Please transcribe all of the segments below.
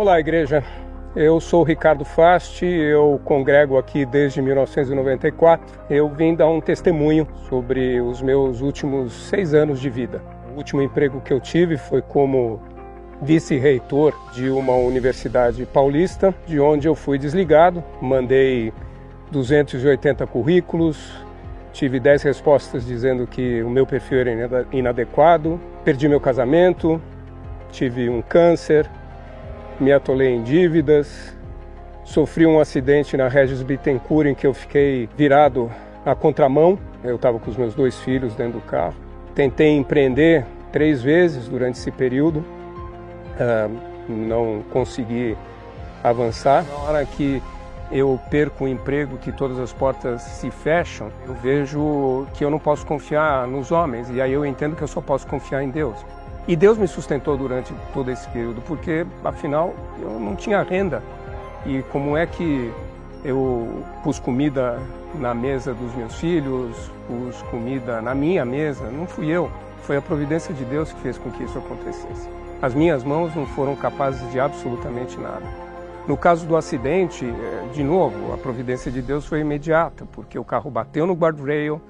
Olá, igreja. Eu sou Ricardo Fasti, eu congrego aqui desde 1994. Eu vim dar um testemunho sobre os meus últimos seis anos de vida. O último emprego que eu tive foi como vice-reitor de uma universidade paulista, de onde eu fui desligado. Mandei 280 currículos, tive 10 respostas dizendo que o meu perfil era inadequado, perdi meu casamento, tive um câncer, me atolei em dívidas, sofri um acidente na Regis Bittencourt em que eu fiquei virado à contramão. Eu estava com os meus dois filhos dentro do carro. Tentei empreender três vezes durante esse período, uh, não consegui avançar. Na hora que eu perco o emprego, que todas as portas se fecham, eu vejo que eu não posso confiar nos homens e aí eu entendo que eu só posso confiar em Deus. E Deus me sustentou durante todo esse período, porque afinal eu não tinha renda. E como é que eu pus comida na mesa dos meus filhos, pus comida na minha mesa? Não fui eu. Foi a providência de Deus que fez com que isso acontecesse. As minhas mãos não foram capazes de absolutamente nada. No caso do acidente, eh, de novo, a providência de Deus foi imediata, porque o carro bateu no guardrail,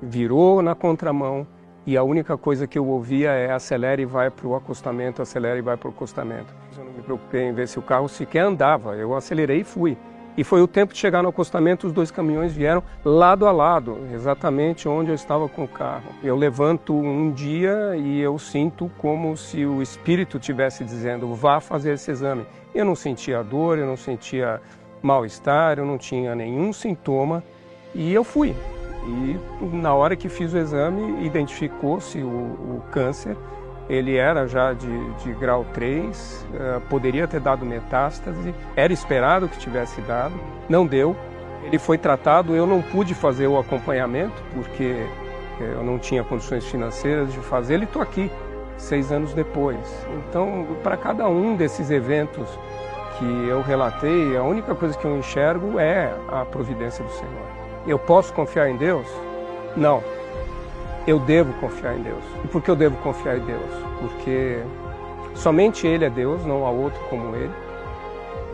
virou na contramão e a única coisa que eu ouvia é acelere e vai para o acostamento, acelere e vai para o acostamento. Eu não me preocupei em ver se o carro sequer andava, eu acelerei e fui. E foi o tempo de chegar no acostamento, os dois caminhões vieram lado a lado, exatamente onde eu estava com o carro. Eu levanto um dia e eu sinto como se o espírito estivesse dizendo: vá fazer esse exame. Eu não sentia dor, eu não sentia mal-estar, eu não tinha nenhum sintoma e eu fui. E na hora que fiz o exame, identificou-se o, o, câncer. Ele era já de, de grau 3, uh, eh, poderia ter dado metástase, era esperado que tivesse dado, não deu. Ele foi tratado, eu não pude fazer o acompanhamento, porque eh, eu não tinha condições financeiras de fazer, e estou aqui, seis anos depois. Então, para cada um desses eventos que eu relatei, a única coisa que eu enxergo é a providência do Senhor. Eu posso confiar em Deus? Não. Eu devo confiar em Deus. E por que eu devo confiar em Deus? Porque somente Ele é Deus, não há outro como Ele.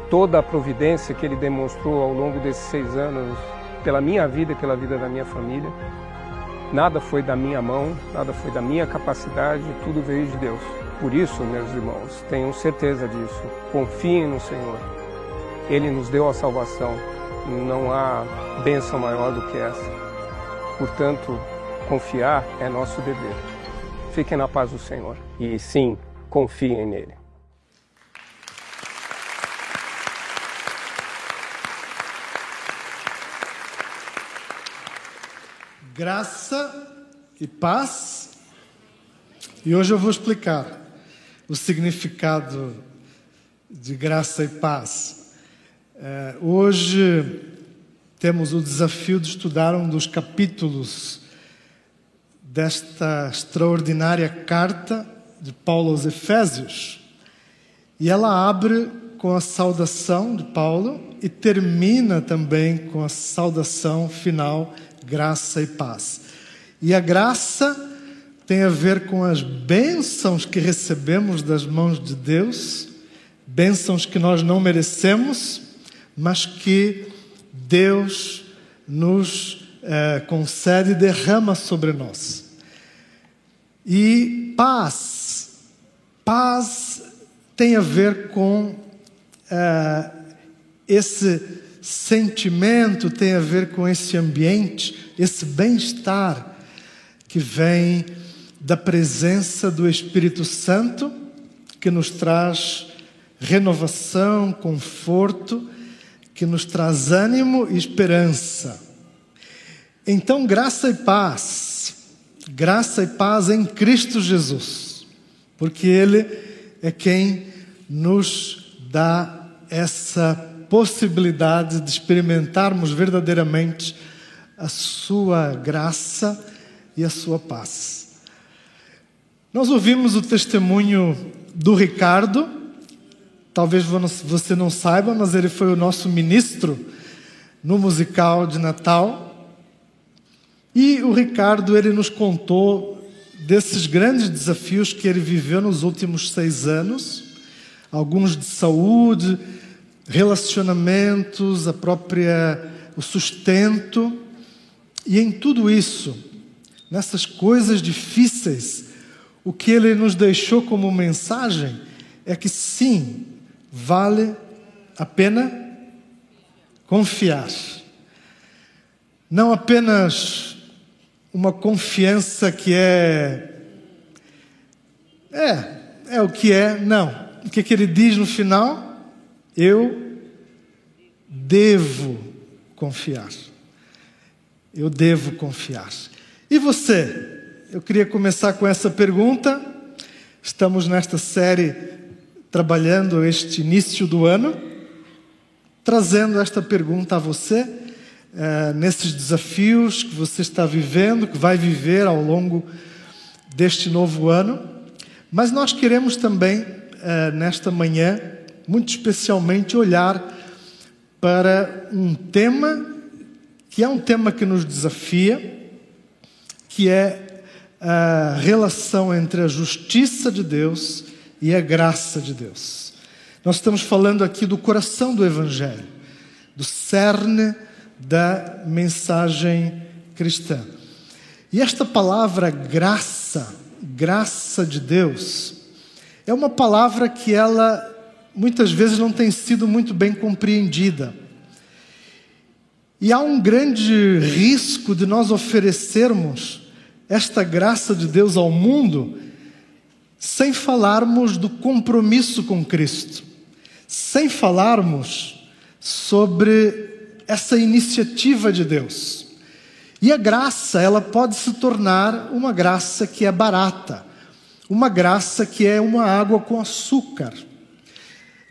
Toda a providência que Ele demonstrou ao longo desses seis anos, pela minha vida e pela vida da minha família, nada foi da minha mão, nada foi da minha capacidade, tudo veio de Deus. Por isso, meus irmãos, tenham certeza disso. Confiem no Senhor. Ele nos deu a salvação não há bênção maior do que essa. Portanto, confiar é nosso dever. Fiquem na paz do Senhor e sim, confiem nele. Graça e paz. E hoje eu vou explicar o significado de graça e paz. É, hoje temos o desafio de estudar um dos capítulos desta extraordinária carta de Paulo aos Efésios. E ela abre com a saudação de Paulo e termina também com a saudação final, graça e paz. E a graça tem a ver com as bênçãos que recebemos das mãos de Deus, bênçãos que nós não merecemos, mas que Deus nos é, concede e derrama sobre nós. E paz, paz tem a ver com é, esse sentimento, tem a ver com esse ambiente, esse bem-estar que vem da presença do Espírito Santo, que nos traz renovação, conforto que nos traz ânimo e esperança. Então, graça e paz, graça e paz em Cristo Jesus, porque Ele é quem nos dá essa possibilidade de experimentarmos verdadeiramente a Sua graça e a Sua paz. Nós ouvimos o testemunho do Ricardo, Talvez você não saiba, mas ele foi o nosso ministro no musical de Natal. E o Ricardo, ele nos contou desses grandes desafios que ele viveu nos últimos seis anos, alguns de saúde, relacionamentos, a própria o sustento. E em tudo isso, nessas coisas difíceis, o que ele nos deixou como mensagem é que sim, vale a pena confiar. Não apenas uma confiança que é. É, é o que é, não. O que, é que ele diz no final? Eu devo confiar. Eu devo confiar. E você? Eu queria começar com essa pergunta. Estamos nesta série trabalhando este início do ano, trazendo esta pergunta a você, eh, nesses desafios que você está vivendo, que vai viver ao longo deste novo ano. Mas nós queremos também, eh, nesta manhã, muito especialmente, olhar para um tema que é um tema que nos desafia, que é a relação entre a justiça de Deus e a graça de Deus. Nós estamos falando aqui do coração do Evangelho, do cerne da mensagem cristã. E esta palavra graça, graça de Deus, é uma palavra que ela muitas vezes não tem sido muito bem compreendida. E há um grande risco de nós oferecermos esta graça de Deus ao mundo sem falarmos do compromisso com Cristo, sem falarmos sobre essa iniciativa de Deus. E a graça, ela pode se tornar uma graça que é barata, uma graça que é uma água com açúcar,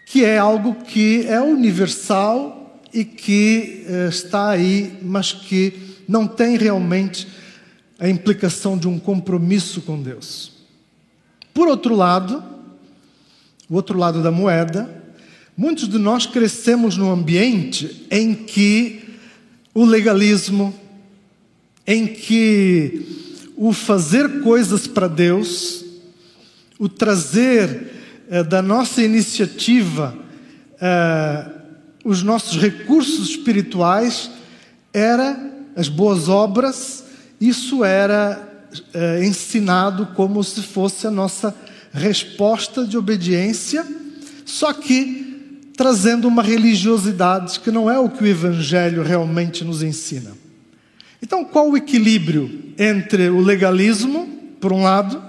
que é algo que é universal e que eh, está aí, mas que não tem realmente a implicação de um compromisso com Deus. Por outro lado, o outro lado da moeda, muitos de nós crescemos num ambiente em que o legalismo, em que o fazer coisas para Deus, o trazer eh, da nossa iniciativa eh, os nossos recursos espirituais era as boas obras, isso era é, ensinado como se fosse a nossa resposta de obediência, só que trazendo uma religiosidade que não é o que o Evangelho realmente nos ensina. Então, qual o equilíbrio entre o legalismo, por um lado,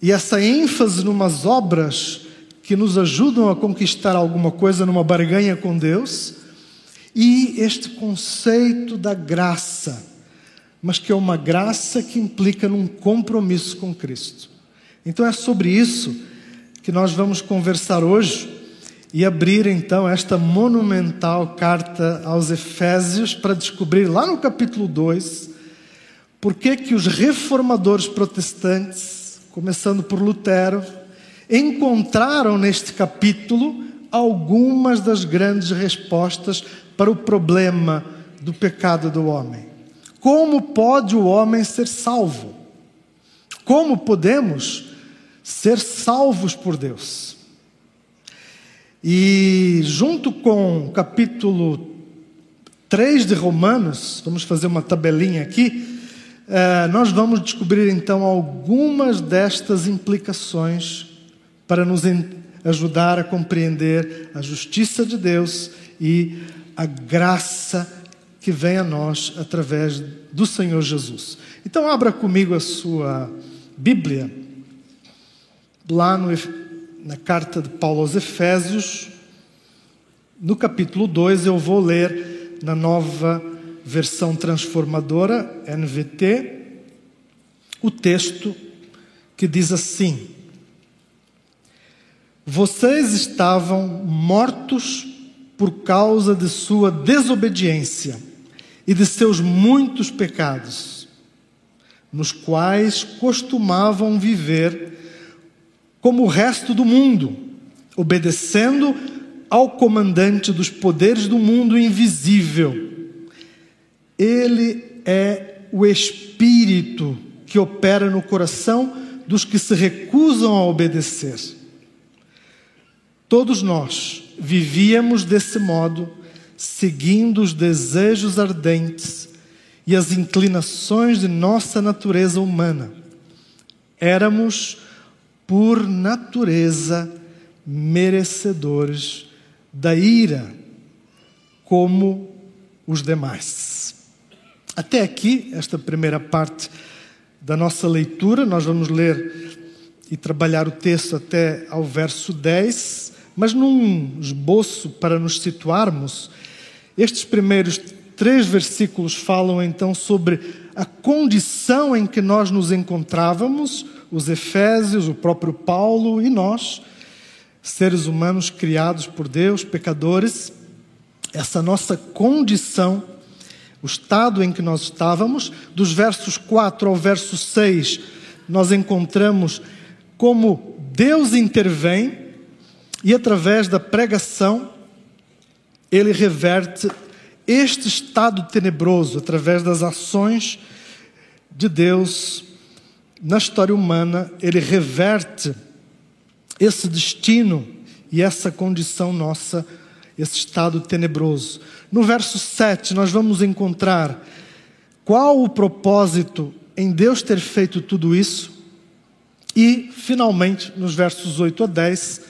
e essa ênfase numas obras que nos ajudam a conquistar alguma coisa numa barganha com Deus, e este conceito da graça, mas que é uma graça que implica num compromisso com Cristo. Então é sobre isso que nós vamos conversar hoje e abrir então esta monumental carta aos Efésios para descobrir lá no capítulo 2 por que que os reformadores protestantes, começando por Lutero, encontraram neste capítulo algumas das grandes respostas para o problema do pecado do homem. Como pode o homem ser salvo? Como podemos ser salvos por Deus? E junto com o capítulo 3 de Romanos, vamos fazer uma tabelinha aqui, eh, nós vamos descobrir então algumas destas implicações para nos ajudar a compreender a justiça de Deus e a graça que vem a nós através do Senhor Jesus. Então, abra comigo a sua Bíblia, lá no, na carta de Paulo aos Efésios, no capítulo 2, eu vou ler na nova versão transformadora, NVT, o texto que diz assim: vocês estavam mortos por causa de sua desobediência e de seus muitos pecados, nos quais costumavam viver como o resto do mundo, obedecendo ao comandante dos poderes do mundo invisível. Ele é o espírito que opera no coração dos que se recusam a obedecer. Todos nós vivíamos desse modo, seguindo os desejos ardentes e as inclinações de nossa natureza humana. Éramos, por natureza, merecedores da ira, como os demais. Até aqui, esta primeira parte da nossa leitura, nós vamos ler e trabalhar o texto até ao verso 10, mas num esboço para nos situarmos, estes primeiros três versículos falam então sobre a condição em que nós nos encontrávamos, os Efésios, o próprio Paulo e nós, seres humanos criados por Deus, pecadores, essa nossa condição, o estado em que nós estávamos, dos versos 4 ao verso 6, nós encontramos como Deus intervém e através da pregação ele reverte este estado tenebroso através das ações de Deus na história humana, ele reverte esse destino e essa condição nossa, esse estado tenebroso. No verso 7, nós vamos encontrar qual o propósito em Deus ter feito tudo isso. E, finalmente, nos versos 8 a 10,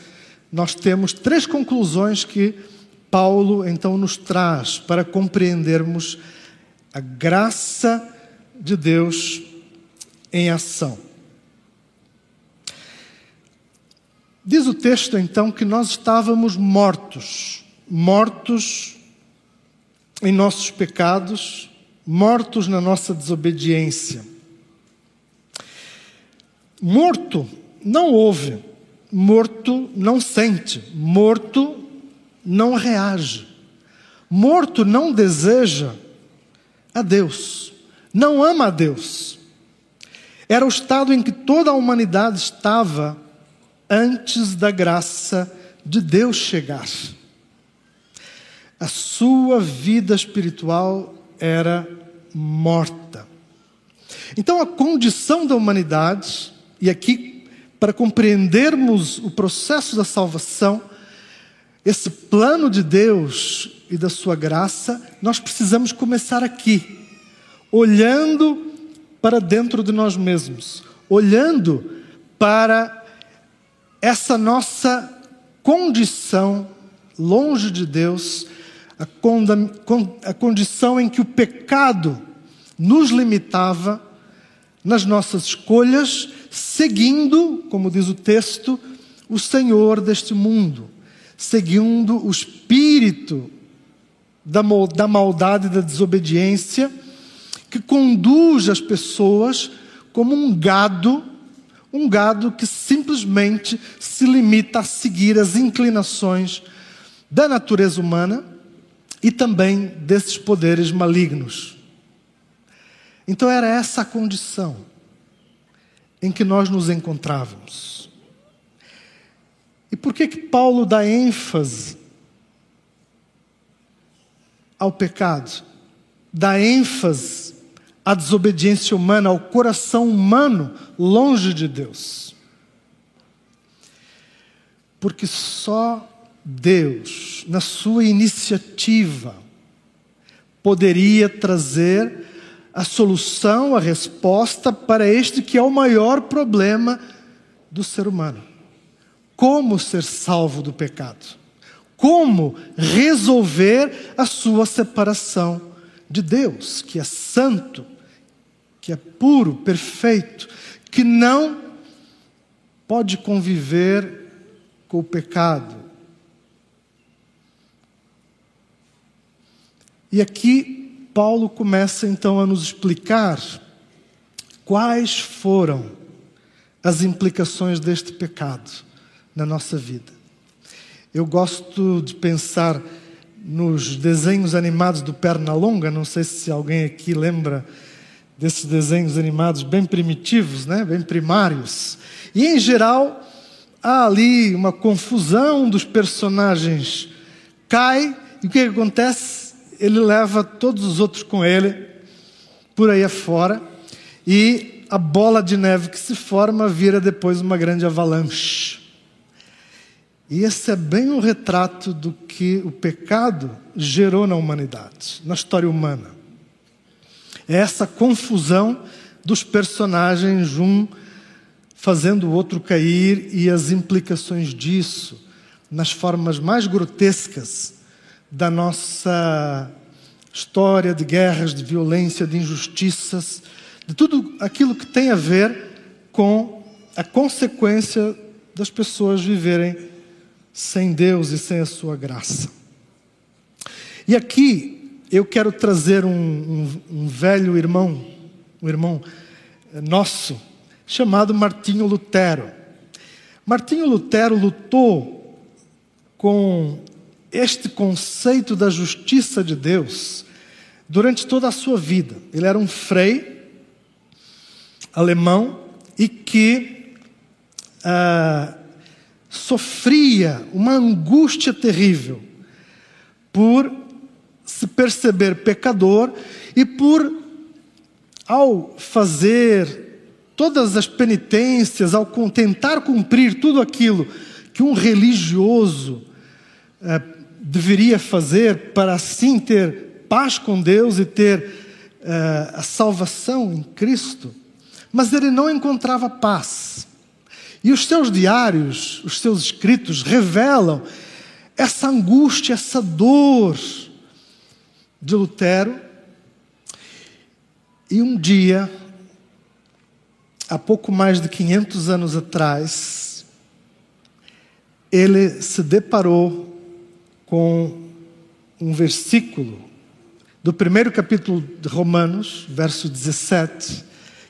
nós temos três conclusões que Paulo então nos traz para compreendermos a graça de Deus em ação. Diz o texto então que nós estávamos mortos, mortos em nossos pecados, mortos na nossa desobediência. Morto não ouve, morto não sente, morto não reage, morto não deseja a Deus, não ama a Deus. Era o estado em que toda a humanidade estava antes da graça de Deus chegar. A sua vida espiritual era morta. Então, a condição da humanidade, e aqui, para compreendermos o processo da salvação, esse plano de Deus e da sua graça, nós precisamos começar aqui, olhando para dentro de nós mesmos, olhando para essa nossa condição longe de Deus, a, a condição em que o pecado nos limitava nas nossas escolhas, seguindo, como diz o texto, o Senhor deste mundo, seguindo o espírito da, da maldade e da desobediência, que conduz as pessoas como um gado um gado que simplesmente se limita a seguir as inclinações da natureza humana e também desses poderes malignos. Então era essa a condição em que nós nos encontrávamos. E por que que Paulo dá ênfase ao pecado? Dá ênfase à desobediência humana, ao coração humano longe de Deus. Porque só Deus, na sua iniciativa, poderia trazer a solução, a resposta para este que é o maior problema do ser humano. Como ser salvo do pecado? Como resolver a sua separação de Deus, que é santo, que é puro, perfeito, que não pode conviver com o pecado. E aqui Paulo começa então a nos explicar quais foram as implicações deste pecado na nossa vida. Eu gosto de pensar nos desenhos animados do Pernalonga, não sei se alguém aqui lembra desses desenhos animados bem primitivos, né? bem primários. E, em geral, há ali uma confusão dos personagens. Cai, e o que, acontece? Ele leva todos os outros com ele, por aí afora, e a bola de neve que se forma vira depois uma grande avalanche. E esse é bem o retrato do que o pecado gerou na humanidade, na história humana. É essa confusão dos personagens, um fazendo o outro cair, e as implicações disso nas formas mais grotescas da nossa história de guerras, de violência, de injustiças, de tudo aquilo que tem a ver com a consequência das pessoas viverem sem Deus e sem a sua graça. E aqui eu quero trazer um, um, um velho irmão, um irmão nosso, chamado Martinho Lutero. Martinho Lutero lutou com este conceito da justiça de Deus durante toda a sua vida. Ele era um frei alemão e que ah, sofria uma angústia terrível por se perceber pecador e por, ao fazer todas as penitências, ao tentar cumprir tudo aquilo que um religioso ah, deveria fazer para assim ter paz com Deus e ter ah, a salvação em Cristo, mas ele não encontrava paz. E os seus diários, os seus escritos revelam essa angústia, essa dor de Lutero. E um dia, há pouco mais de 500 anos atrás, ele se deparou com um versículo do primeiro capítulo de Romanos, verso 17,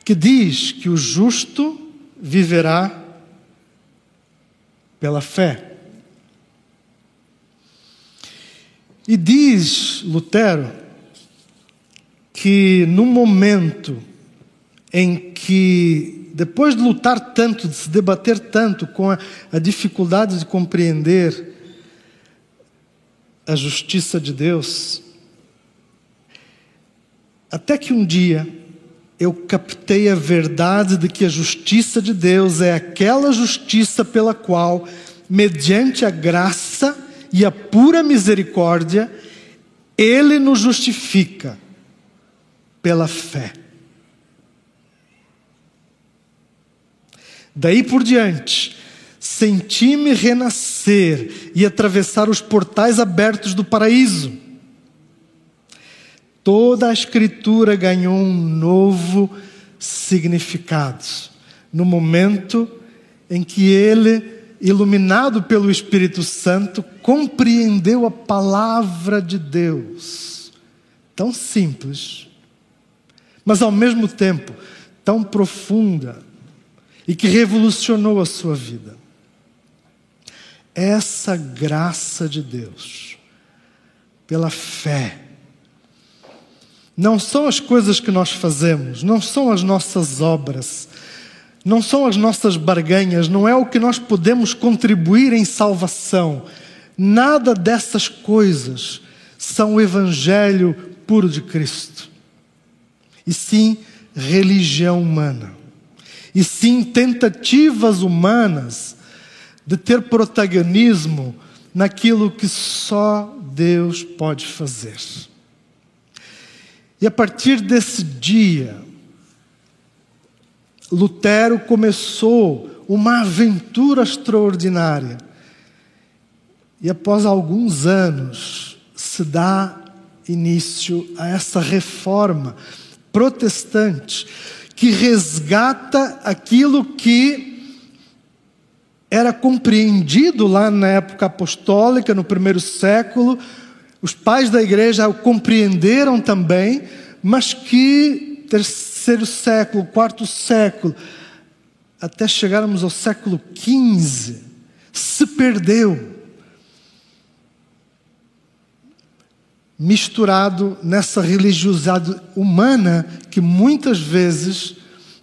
que diz que o justo viverá pela fé. E diz Lutero que no momento em que, depois de lutar tanto, de se debater tanto com a, a dificuldade de compreender a justiça de Deus, até que um dia eu captei a verdade de que a justiça de Deus é aquela justiça pela qual, mediante a graça e a pura misericórdia, Ele nos justifica pela fé. Daí por diante, senti-me renascer e atravessar os portais abertos do paraíso toda a Escritura ganhou um novo significado. No momento em que ele, iluminado pelo Espírito Santo, compreendeu a palavra de Deus. Tão simples, mas ao mesmo tempo tão profunda e que revolucionou a sua vida. Essa graça de Deus, pela fé, não são as coisas que nós fazemos, não são as nossas obras, não são as nossas barganhas, não é o que nós podemos contribuir em salvação. Nada dessas coisas são o Evangelho puro de Cristo. E sim, religião humana. E sim, tentativas humanas de ter protagonismo naquilo que só Deus pode fazer. E a partir desse dia, Lutero começou uma aventura extraordinária. E após alguns anos, se dá início a essa reforma protestante que resgata aquilo que era compreendido lá na época apostólica, no primeiro século, os pais da igreja o compreenderam também, mas que terceiro século, quarto século, até chegarmos ao século XV, se perdeu. Misturado nessa religiosidade humana que muitas vezes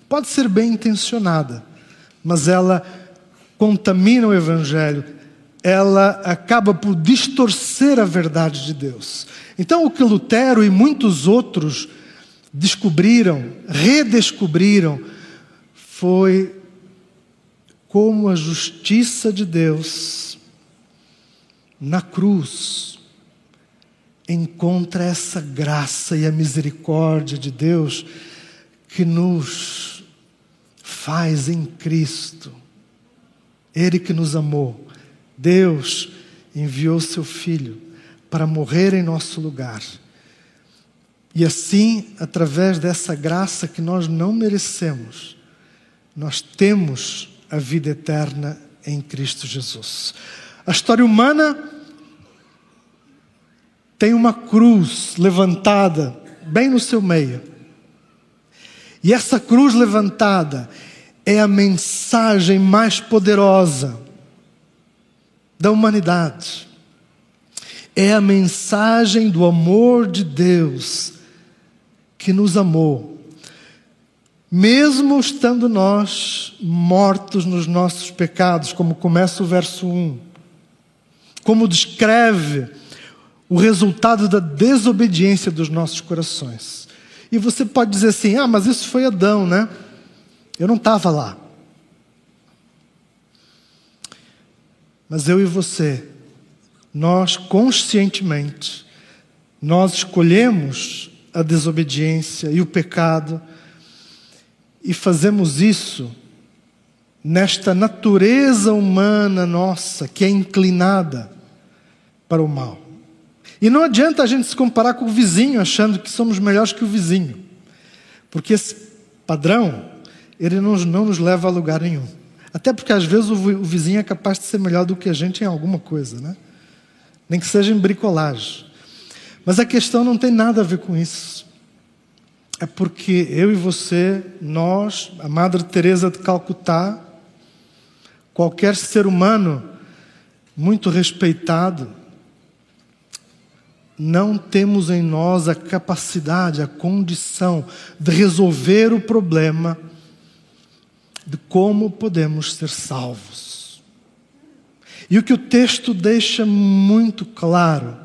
pode ser bem intencionada, mas ela contamina o Evangelho, ela acaba por distorcer a verdade de Deus. Então, o que Lutero e muitos outros descobriram, redescobriram, foi como a justiça de Deus na cruz, encontra essa graça e a misericórdia de Deus que nos faz em Cristo. Ele que nos amou. Deus enviou seu Filho para morrer em nosso lugar. E assim, através dessa graça que nós não merecemos, nós temos a vida eterna em Cristo Jesus. A história humana tem uma cruz levantada bem no seu meio. E essa cruz levantada é a mensagem mais poderosa da humanidade. É a mensagem do amor de Deus que nos amou, mesmo estando nós mortos nos nossos pecados, como começa o verso 1, como descreve o resultado da desobediência dos nossos corações. E você pode dizer assim: ah, mas isso foi Adão, né? Eu não estava lá. Mas eu e você, nós conscientemente, nós escolhemos a desobediência e o pecado e fazemos isso nesta natureza humana nossa que é inclinada para o mal. E não adianta a gente se comparar com o vizinho achando que somos melhores que o vizinho, porque esse padrão ele não, não nos leva a lugar nenhum. Até porque às vezes o, vizinho é capaz de ser melhor do que a gente em alguma coisa, né? Nem que seja em bricolagem. Mas a questão não tem nada a ver com isso. É porque eu e você, nós, a Madre Teresa de Calcutá, qualquer ser humano muito respeitado, não temos em nós a capacidade, a condição de resolver o problema de como podemos ser salvos. E o que o texto deixa muito claro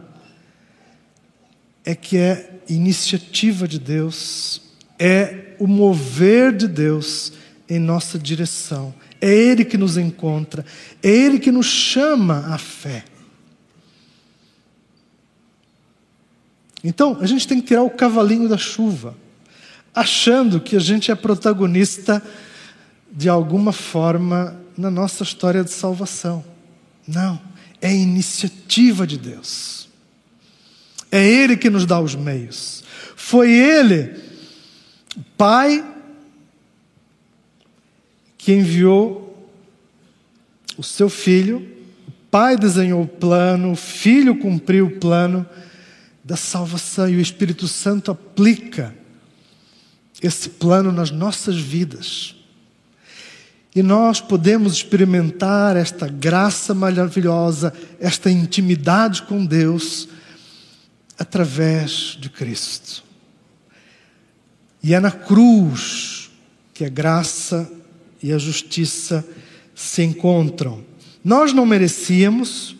é que é iniciativa de Deus, é o mover de Deus em nossa direção. É Ele que nos encontra, é Ele que nos chama à fé. Então, a gente tem que tirar o cavalinho da chuva, achando que a gente é protagonista de alguma forma na nossa história de salvação. Não, é iniciativa de Deus. É Ele que nos dá os meios. Foi Ele, o Pai, que enviou o seu Filho, o Pai desenhou o plano, o Filho cumpriu o plano da salvação e o Espírito Santo aplica esse plano nas nossas vidas. E nós podemos experimentar esta graça maravilhosa, esta intimidade com Deus, através de Cristo. E é na cruz que a graça e a justiça se encontram. Nós não merecíamos,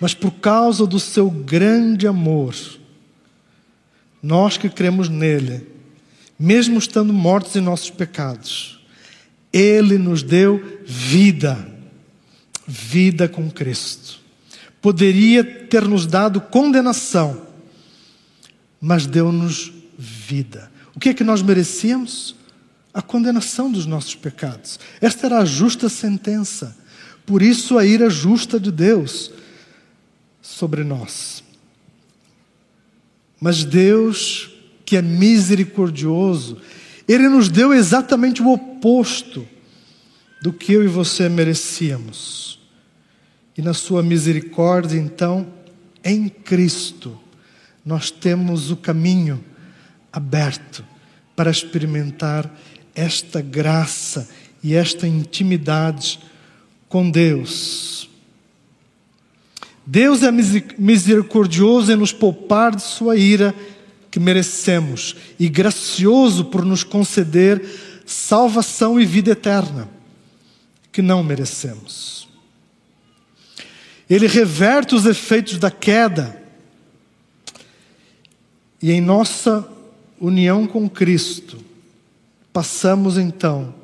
mas por causa do seu grande amor, nós que cremos nele, mesmo estando mortos em nossos pecados, ele nos deu vida, vida com Cristo. Poderia ter nos dado condenação, mas deu-nos vida. O que é que nós merecíamos? A condenação dos nossos pecados. Esta era a justa sentença. Por isso a ira justa de Deus sobre nós. Mas Deus, que é misericordioso, Ele nos deu exatamente o oposto do que eu e você merecíamos. E na Sua misericórdia, então, em Cristo, nós temos o caminho aberto para experimentar esta graça e esta intimidade com Deus. Deus é misericordioso em nos poupar de sua ira que merecemos e gracioso por nos conceder salvação e vida eterna que não merecemos. Ele reverte os efeitos da queda e em nossa união com Cristo passamos então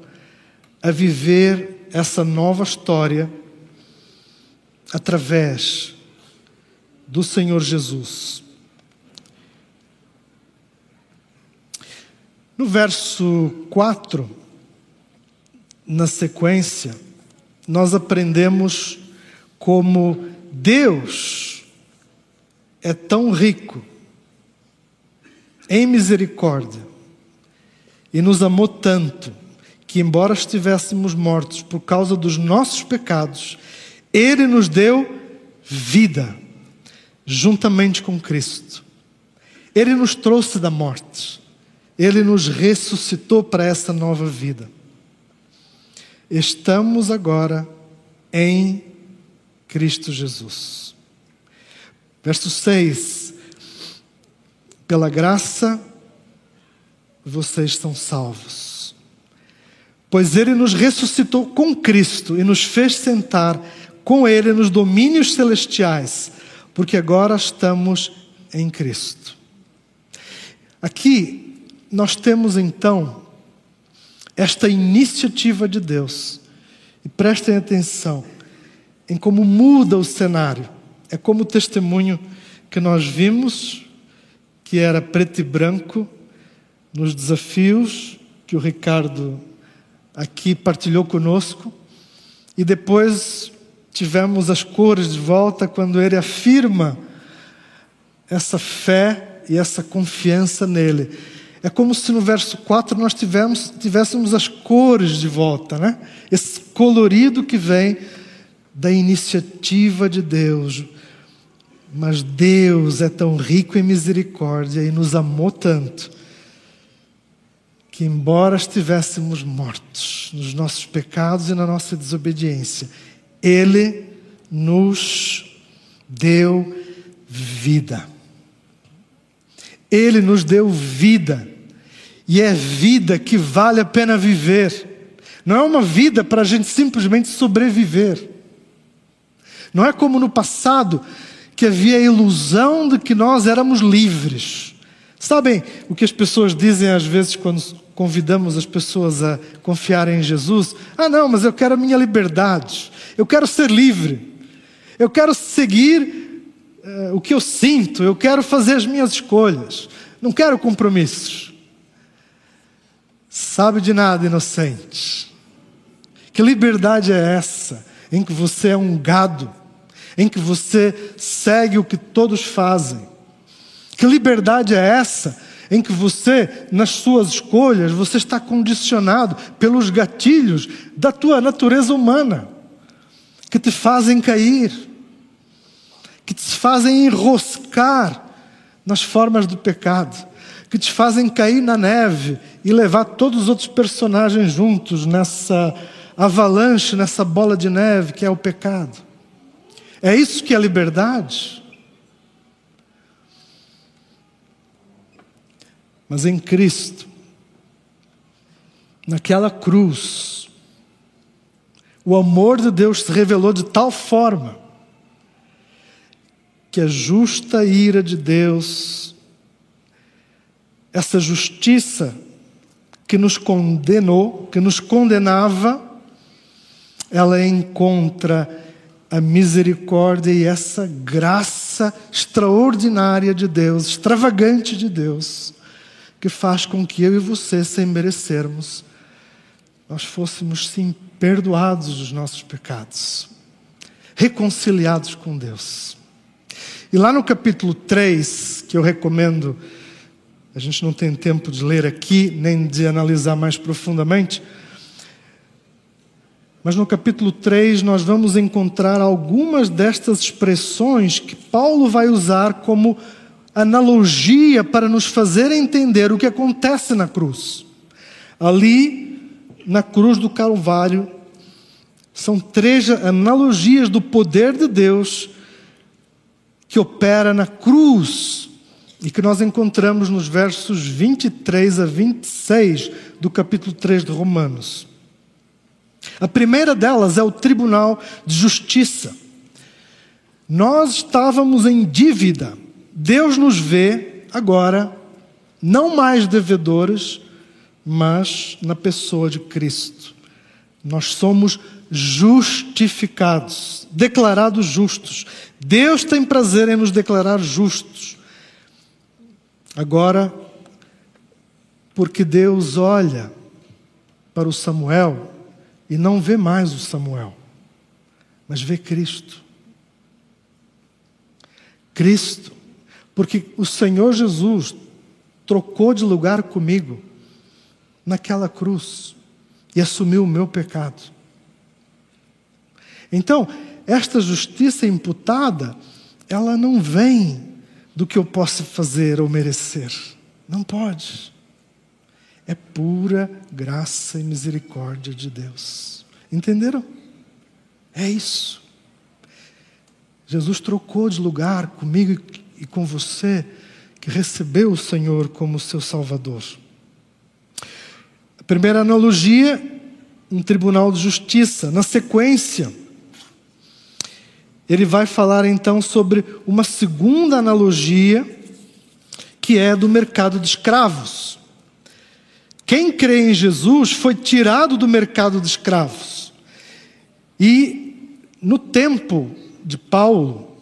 a viver essa nova história através do Senhor Jesus. No verso 4, na sequência, nós aprendemos como Deus é tão rico em misericórdia e nos amou tanto que, embora estivéssemos mortos por causa dos nossos pecados, Ele nos deu vida juntamente com Cristo. Ele nos trouxe da morte, Ele nos ressuscitou para essa nova vida. Estamos agora em Cristo Jesus. Verso 6: Pela graça vocês são salvos, pois Ele nos ressuscitou com Cristo e nos fez sentar com Ele nos domínios celestiais, porque agora estamos em Cristo. Aqui nós temos então esta iniciativa de Deus. E prestem atenção em como muda o cenário. É como o testemunho que nós vimos, que era preto e branco, nos desafios que o Ricardo aqui partilhou conosco, e depois tivemos as cores de volta quando ele afirma essa fé e essa confiança nele. É como se no verso 4 nós tivéssemos as cores de volta, né? Esse colorido que vem da iniciativa de Deus. Mas Deus é tão rico em misericórdia e nos amou tanto que, embora estivéssemos mortos nos nossos pecados e na nossa desobediência, Ele nos deu vida. Ele nos deu vida. E é vida que vale a pena viver. Não é uma vida para a gente simplesmente sobreviver. Não é como no passado, que havia a ilusão de que nós éramos livres. Sabem o que as pessoas dizem às vezes quando convidamos as pessoas a confiarem em Jesus? Ah, não, mas eu quero a minha liberdade. Eu quero ser livre. Eu quero seguir uh, o que eu sinto. Eu quero fazer as minhas escolhas. Não quero compromissos. Sabe de nada, inocente. Que liberdade é essa em que você é um gado, em que você segue o que todos fazem? Que liberdade é essa em que você, nas suas escolhas, você está condicionado pelos gatilhos da tua natureza humana, que te fazem cair, que te fazem enroscar nas formas do pecado que te fazem cair na neve e levar todos os outros personagens juntos nessa avalanche, nessa bola de neve que é o pecado. É isso que é liberdade? Mas em Cristo, naquela cruz, o amor de Deus se revelou de tal forma que a justa ira de Deus essa justiça que nos condenou, que nos condenava, ela encontra a misericórdia e essa graça extraordinária de Deus, extravagante de Deus, que faz com que eu e você, sem merecermos, nós fôssemos sim perdoados dos nossos pecados, reconciliados com Deus. E lá no capítulo 3, que eu recomendo a gente não tem tempo de ler aqui, nem de analisar mais profundamente. Mas no capítulo 3 nós vamos encontrar algumas destas expressões que Paulo vai usar como analogia para nos fazer entender o que acontece na cruz. Ali, na cruz do Calvário, são três analogias do poder de Deus que opera na cruz e que nós encontramos nos versos 23 a 26 do capítulo 3 de Romanos. A primeira delas é o tribunal de justiça. Nós estávamos em dívida. Deus nos vê agora, não mais devedores, mas na pessoa de Cristo. Nós somos justificados, declarados justos. Deus tem prazer em nos declarar justos. Agora, porque Deus olha para o Samuel e não vê mais o Samuel, mas vê Cristo. Cristo, porque o Senhor Jesus trocou de lugar comigo naquela cruz e assumiu o meu pecado. Então, esta justiça imputada, ela não vem do que eu possa fazer ou merecer. Não pode. É pura graça e misericórdia de Deus. Entenderam? É isso. Jesus trocou de lugar comigo e com você, que recebeu o Senhor como seu Salvador. A primeira analogia, um tribunal de justiça. Na sequência, ele vai falar então sobre uma segunda analogia, que é do mercado de escravos. Quem crê em Jesus foi tirado do mercado de escravos. E no tempo de Paulo,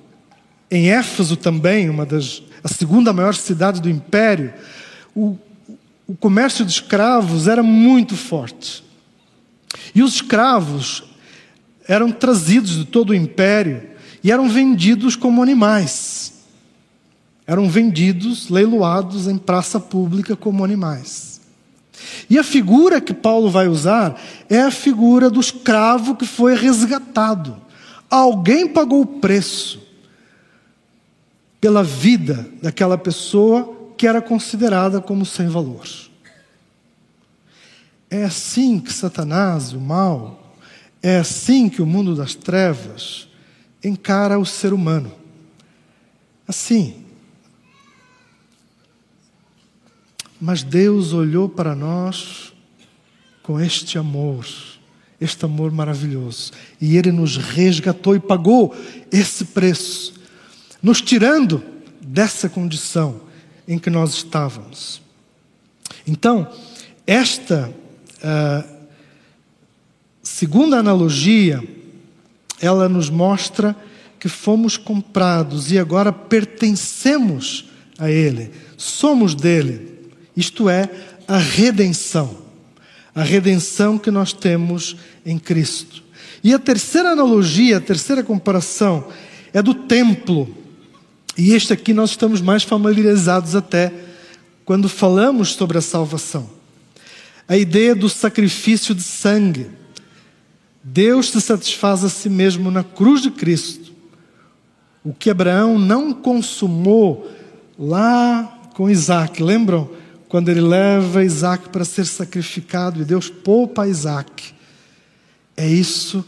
em Éfeso também, uma das a segunda maior cidade do império, o, o comércio de escravos era muito forte. E os escravos eram trazidos de todo o império e eram vendidos como animais. Eram vendidos, leiloados em praça pública como animais. E a figura que Paulo vai usar é a figura do escravo que foi resgatado. Alguém pagou o preço pela vida daquela pessoa que era considerada como sem valor. É assim que Satanás, o mal, é assim que o mundo das trevas encara o ser humano. Assim. Mas Deus olhou para nós com este amor este amor maravilhoso. E Ele nos resgatou e pagou esse preço, nos tirando dessa condição em que nós estávamos. Então, esta uh, segunda analogia, ela nos mostra que fomos comprados e agora pertencemos a Ele, somos dele. Isto é, a redenção a redenção que nós temos em Cristo. E a terceira analogia, a terceira comparação é do templo. E este aqui nós estamos mais familiarizados até quando falamos sobre a salvação. A ideia do sacrifício de sangue. Deus se satisfaz a si mesmo na cruz de Cristo. O que Abraão não consumou lá com Isaac, lembram? quando ele leva Isaac para ser sacrificado e Deus poupa Isaac, é isso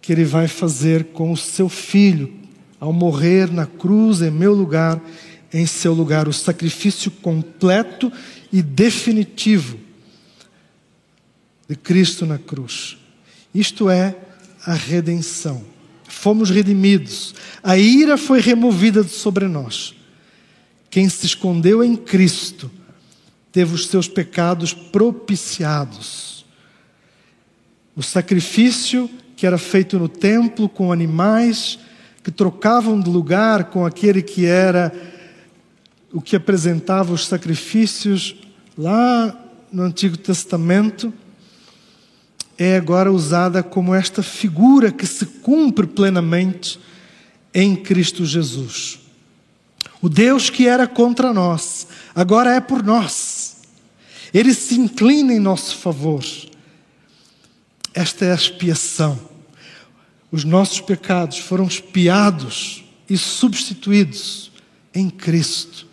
que ele vai fazer com o seu filho, ao morrer na cruz em meu lugar, em seu lugar, o sacrifício completo e definitivo de Cristo na cruz. Isto é a redenção. Fomos redimidos, a ira foi removida de sobre nós. Quem se escondeu em Cristo, teve os seus pecados propiciados. O sacrifício que era feito no templo com animais que trocavam de lugar com aquele que era o que apresentava os sacrifícios lá no Antigo Testamento, é agora usada como esta figura que se cumpre plenamente em Cristo Jesus. O Deus que era contra nós, agora é por nós. Ele se inclina em nosso favor. Esta é a expiação. Os nossos pecados foram expiados e substituídos em Cristo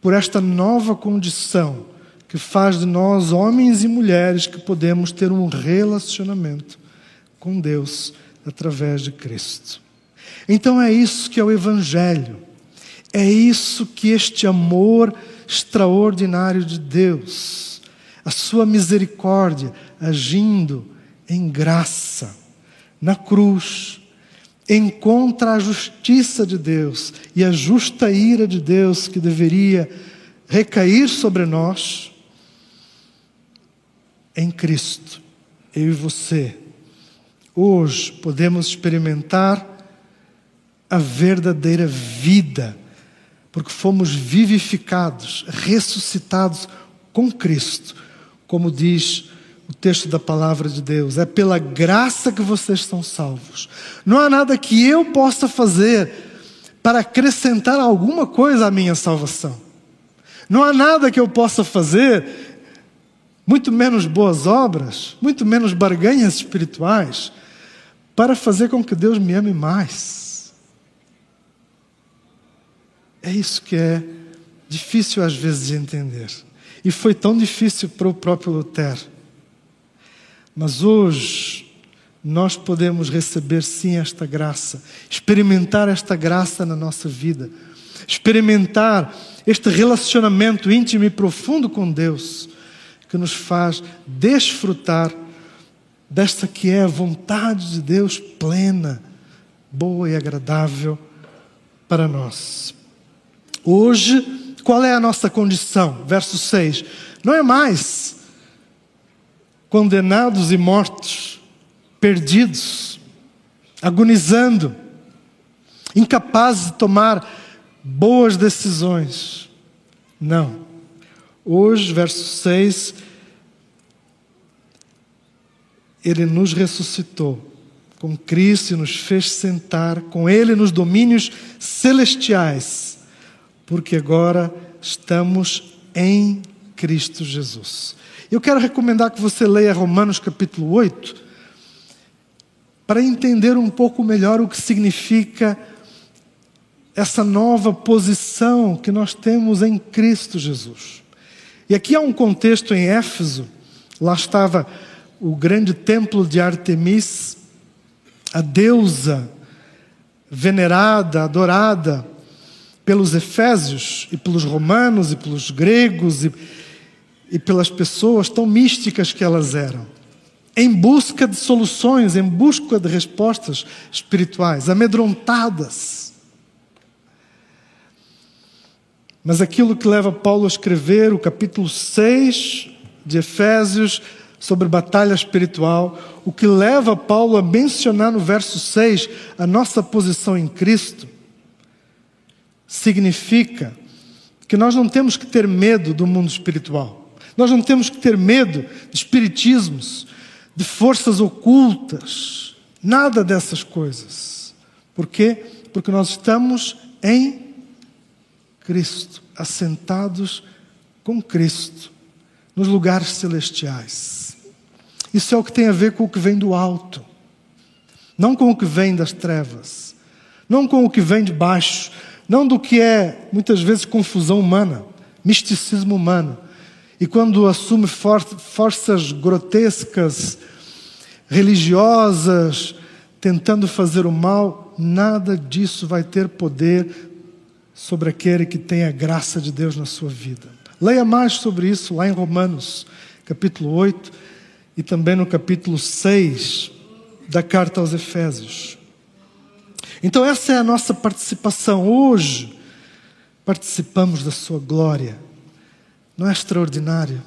por esta nova condição que faz de nós homens e mulheres que podemos ter um relacionamento com Deus através de Cristo. Então é isso que é o Evangelho, é isso que este amor extraordinário de Deus, a sua misericórdia agindo em graça na cruz, encontra a justiça de Deus e a justa ira de Deus que deveria recair sobre nós em Cristo. eu e você, hoje podemos experimentar a verdadeira vida, porque fomos vivificados, ressuscitados com Cristo, como diz o texto da palavra de Deus. É pela graça que vocês são salvos. Não há nada que eu possa fazer para acrescentar alguma coisa à minha salvação. Não há nada que eu possa fazer, muito menos boas obras, muito menos barganhas espirituais, para fazer com que Deus me ame mais. É isso que é difícil às vezes de entender. E foi tão difícil para o próprio Lutero. Mas hoje nós podemos receber sim esta graça, experimentar esta graça na nossa vida, experimentar este relacionamento íntimo e profundo com Deus, que nos faz desfrutar desta que é a vontade de Deus plena, boa e agradável para nós. Hoje, qual é a nossa condição? Verso 6. Não é mais condenados e mortos, perdidos, agonizando, incapazes de tomar boas decisões. Não. Hoje, verso 6, ele nos ressuscitou com Cristo e nos fez sentar com Ele nos domínios celestiais, porque agora estamos em Cristo Jesus. Eu quero recomendar que você leia Romanos capítulo 8, para entender um pouco melhor o que significa essa nova posição que nós temos em Cristo Jesus. E aqui há um contexto em Éfeso, lá estava o grande templo de Artemis, a deusa venerada, adorada pelos efésios e pelos romanos e pelos gregos e, e pelas pessoas tão místicas que elas eram, em busca de soluções, em busca de respostas espirituais, amedrontadas Mas aquilo que leva Paulo a escrever o capítulo 6 de Efésios sobre batalha espiritual, o que leva Paulo a mencionar no verso 6 a nossa posição em Cristo, significa que nós não temos que ter medo do mundo espiritual. Nós não temos que ter medo de espiritismos, de forças ocultas, nada dessas coisas. Por quê? Porque nós estamos em Cristo, assentados com Cristo nos lugares celestiais. Isso é o que tem a ver com o que vem do alto, não com o que vem das trevas, não com o que vem de baixo, não do que é muitas vezes confusão humana, misticismo humano. E quando assume for forças grotescas, religiosas, tentando fazer o mal, nada disso vai ter poder sobre aquele que tem a graça de Deus na sua vida. Leia mais sobre isso lá em Romanos, capítulo 8 e também no capítulo 6 da carta aos Efésios. Então, essa é a nossa participação. Hoje, participamos da Sua glória. Não é extraordinário?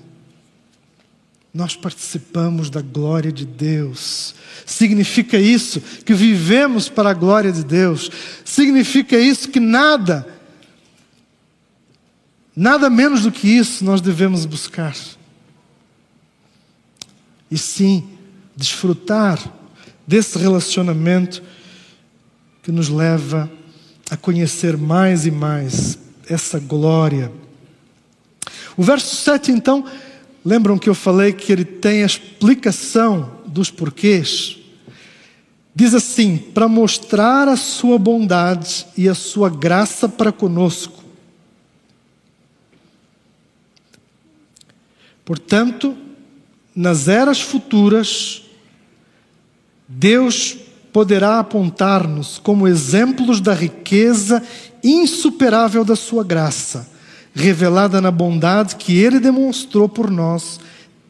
Nós participamos da glória de Deus. Significa isso que vivemos para a glória de Deus. Significa isso que nada Nada menos do que isso nós devemos buscar. E sim, desfrutar desse relacionamento que nos leva a conhecer mais e mais essa glória. O verso 7, então, lembram que eu falei que ele tem a explicação dos porquês? Diz assim: para mostrar a sua bondade e a sua graça para conosco Portanto, nas eras futuras, Deus poderá apontar-nos como exemplos da riqueza insuperável da Sua graça, revelada na bondade que Ele demonstrou por nós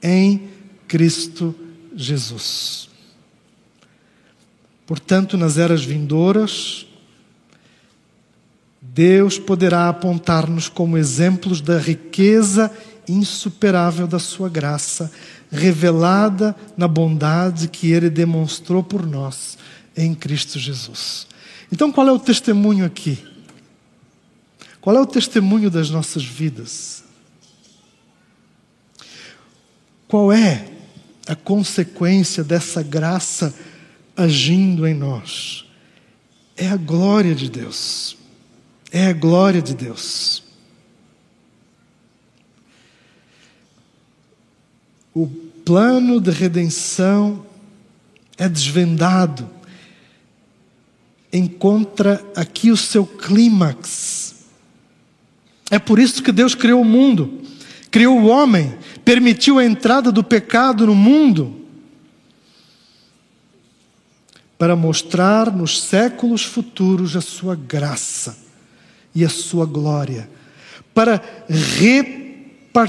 em Cristo Jesus. Portanto, nas eras vindouras, Deus poderá apontar-nos como exemplos da riqueza insuperável da Sua graça, revelada na bondade que Ele demonstrou por nós em Cristo Jesus. Então, qual é o testemunho aqui? Qual é o testemunho das nossas vidas? Qual é a consequência dessa graça agindo em nós? É a glória de Deus. É a glória de Deus. O plano de redenção é desvendado, encontra aqui o seu clímax. É por isso que Deus criou o mundo, criou o homem, permitiu a entrada do pecado no mundo, para mostrar nos séculos futuros a sua graça e a sua glória, para repartir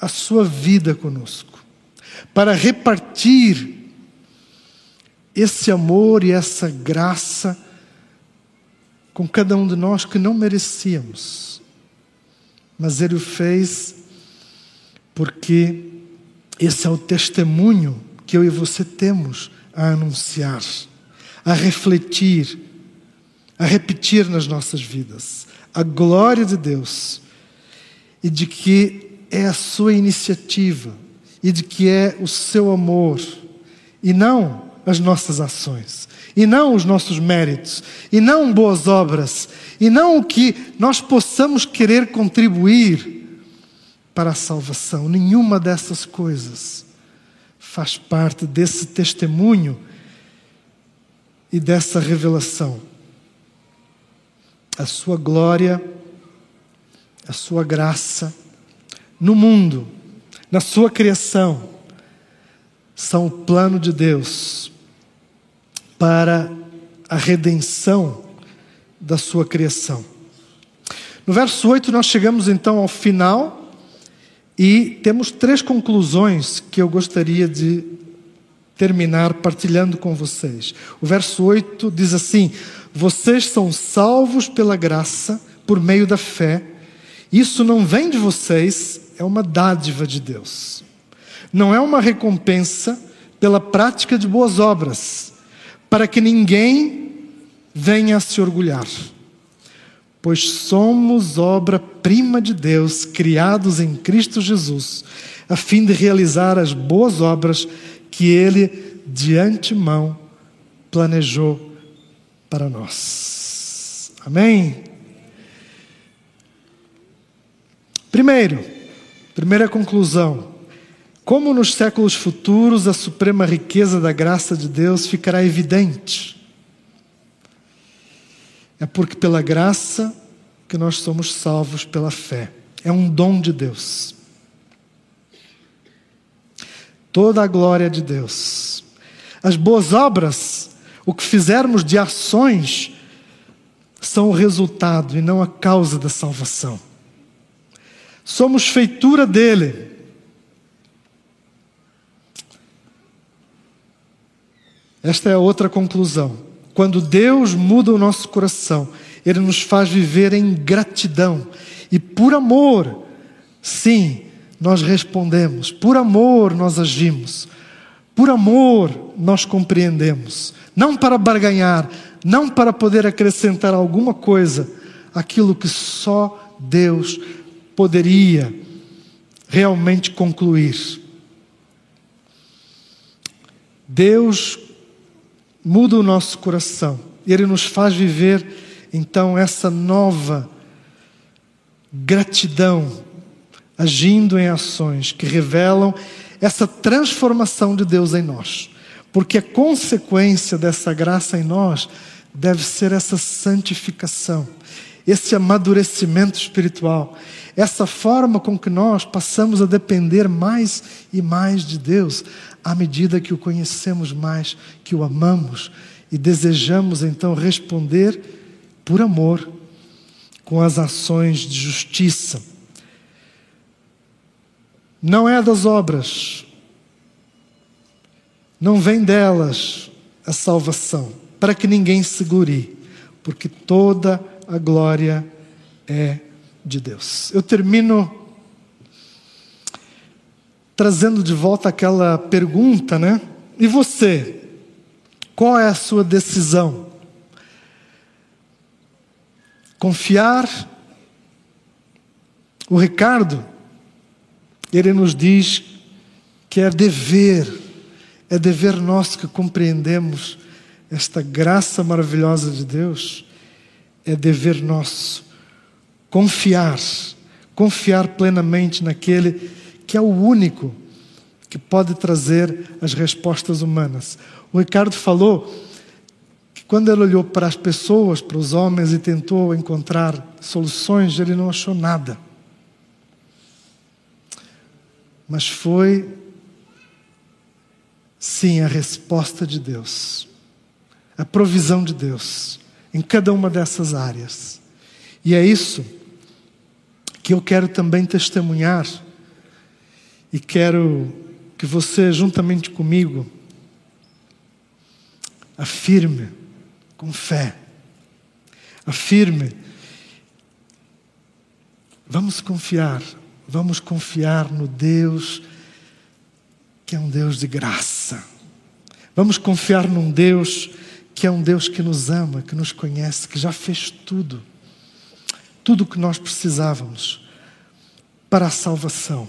a sua vida conosco, para repartir esse amor e essa graça com cada um de nós que não merecíamos. Mas Ele o fez porque esse é o testemunho que eu e você temos a anunciar, a refletir, a repetir nas nossas vidas. A glória de Deus e de que é a sua iniciativa e de que é o seu amor e não as nossas ações, e não os nossos méritos, e não boas obras, e não o que nós possamos querer contribuir para a salvação. Nenhuma dessas coisas faz parte desse testemunho e dessa revelação. A sua glória, a sua graça, no mundo, na sua criação, são o plano de Deus para a redenção da sua criação. No verso 8, nós chegamos então ao final e temos três conclusões que eu gostaria de terminar partilhando com vocês. O verso 8 diz assim: Vocês são salvos pela graça por meio da fé. Isso não vem de vocês, é uma dádiva de Deus. Não é uma recompensa pela prática de boas obras, para que ninguém venha a se orgulhar. Pois somos obra-prima de Deus, criados em Cristo Jesus, a fim de realizar as boas obras que Ele de antemão planejou para nós. Amém? Primeiro, Primeira conclusão: como nos séculos futuros a suprema riqueza da graça de Deus ficará evidente? É porque pela graça que nós somos salvos pela fé. É um dom de Deus. Toda a glória de Deus. As boas obras, o que fizermos de ações, são o resultado e não a causa da salvação. Somos feitura dele. Esta é a outra conclusão. Quando Deus muda o nosso coração, Ele nos faz viver em gratidão. E por amor, sim, nós respondemos. Por amor, nós agimos. Por amor, nós compreendemos. Não para barganhar, não para poder acrescentar alguma coisa, aquilo que só Deus poderia realmente concluir. Deus muda o nosso coração Ele nos faz viver então essa nova gratidão, agindo em ações que revelam essa transformação de Deus em nós. Porque a consequência dessa graça em nós deve ser essa santificação, esse amadurecimento espiritual, essa forma com que nós passamos a depender mais e mais de Deus, à medida que o conhecemos mais, que o amamos e desejamos então responder por amor com as ações de justiça. Não é das obras, não vem delas a salvação, para que ninguém se glorie, porque toda a glória é de Deus. Eu termino trazendo de volta aquela pergunta, né? E você? Qual é a sua decisão? Confiar? O Ricardo, ele nos diz que é dever, é dever nosso que compreendemos esta graça maravilhosa de Deus, é dever nosso confiar, confiar plenamente naquele que é o único que pode trazer as respostas humanas. O Ricardo falou que quando ele olhou para as pessoas, para os homens e tentou encontrar soluções, ele não achou nada. Mas foi, sim, a resposta de Deus, a provisão de Deus em cada uma dessas áreas. E é isso que eu quero também testemunhar e quero que você, juntamente comigo, afirme com fé, afirme, vamos confiar, vamos confiar no Deus que é um Deus de graça, vamos confiar num Deus que é um Deus que nos ama, que nos conhece, que já fez tudo, tudo o que nós precisávamos para a salvação.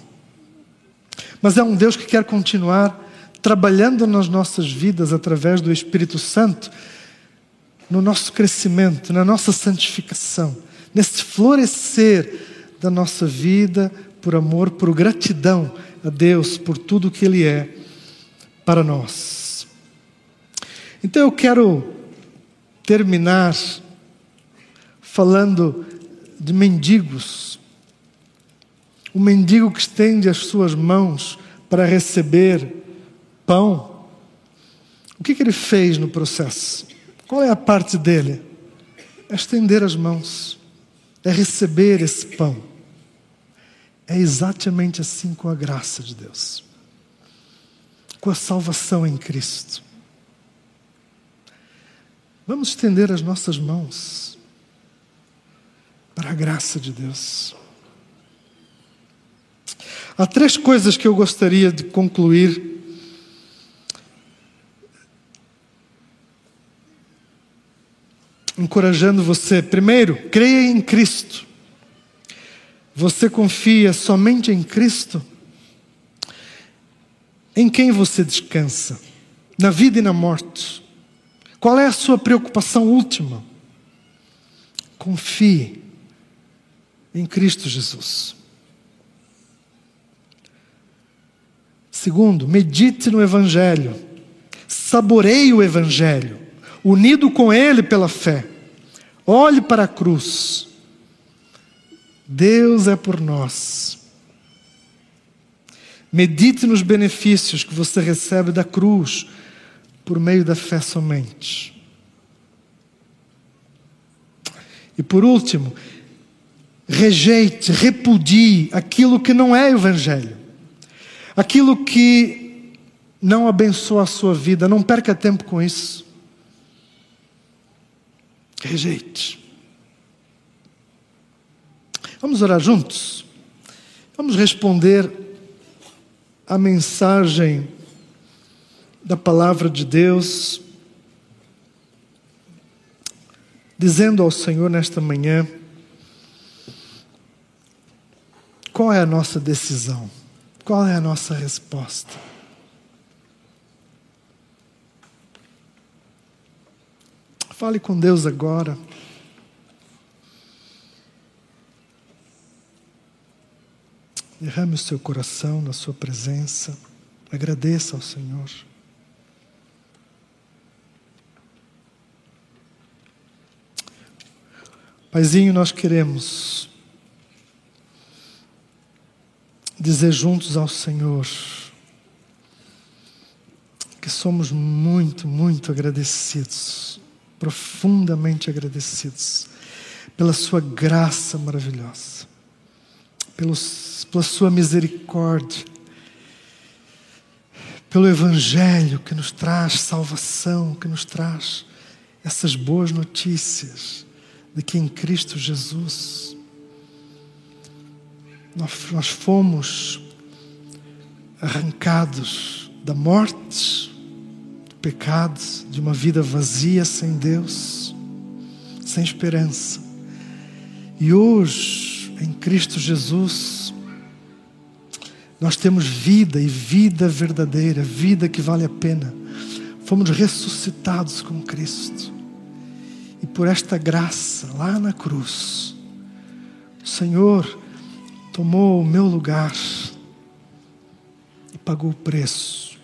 Mas é um Deus que quer continuar trabalhando nas nossas vidas através do Espírito Santo, no nosso crescimento, na nossa santificação, nesse florescer da nossa vida por amor, por gratidão a Deus por tudo que Ele é para nós. Então eu quero terminar falando de mendigos o mendigo que estende as suas mãos para receber pão, o que, que ele fez no processo? Qual é a parte dele? É estender as mãos, é receber esse pão. É exatamente assim com a graça de Deus, com a salvação em Cristo. Vamos estender as nossas mãos para a graça de Deus. Há três coisas que eu gostaria de concluir. Encorajando você. Primeiro, creia em Cristo. Você confia somente em Cristo? Em quem você descansa? Na vida e na morte? Qual é a sua preocupação última? Confie em Cristo Jesus. Segundo, medite no Evangelho, saboreie o Evangelho, unido com ele pela fé. Olhe para a cruz. Deus é por nós. Medite nos benefícios que você recebe da cruz por meio da fé somente. E por último, rejeite, repudie aquilo que não é Evangelho. Aquilo que não abençoa a sua vida, não perca tempo com isso. Rejeite. Vamos orar juntos? Vamos responder a mensagem da palavra de Deus, dizendo ao Senhor nesta manhã: qual é a nossa decisão? Qual é a nossa resposta? Fale com Deus agora. Derrame o seu coração na sua presença. Agradeça ao Senhor. Paizinho, nós queremos dizer juntos ao Senhor que somos muito, muito agradecidos, profundamente agradecidos pela Sua graça maravilhosa, pela Sua misericórdia, pelo Evangelho que nos traz salvação, que nos traz essas boas notícias de que em Cristo Jesus nós, fomos arrancados da morte, do pecado, de uma vida vazia sem Deus, sem esperança. E hoje, em Cristo Jesus, nós temos vida e vida verdadeira, vida que vale a pena. Fomos ressuscitados com Cristo. E por esta graça, lá na cruz, o Senhor tomou o meu lugar e pagou o preço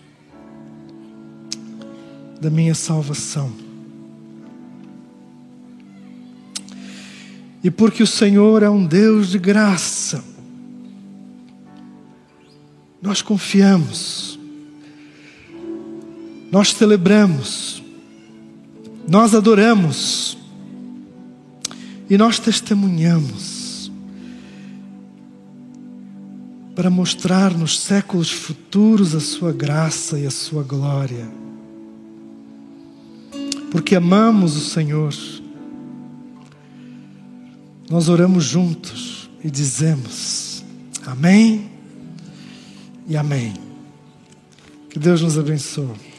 da minha salvação. E porque o Senhor é um Deus de graça, nós confiamos, nós celebramos, nós adoramos e nós testemunhamos para mostrar nos séculos futuros a Sua graça e a Sua glória. Porque amamos o Senhor, nós oramos juntos e dizemos: Amém e Amém. Que Deus nos abençoe.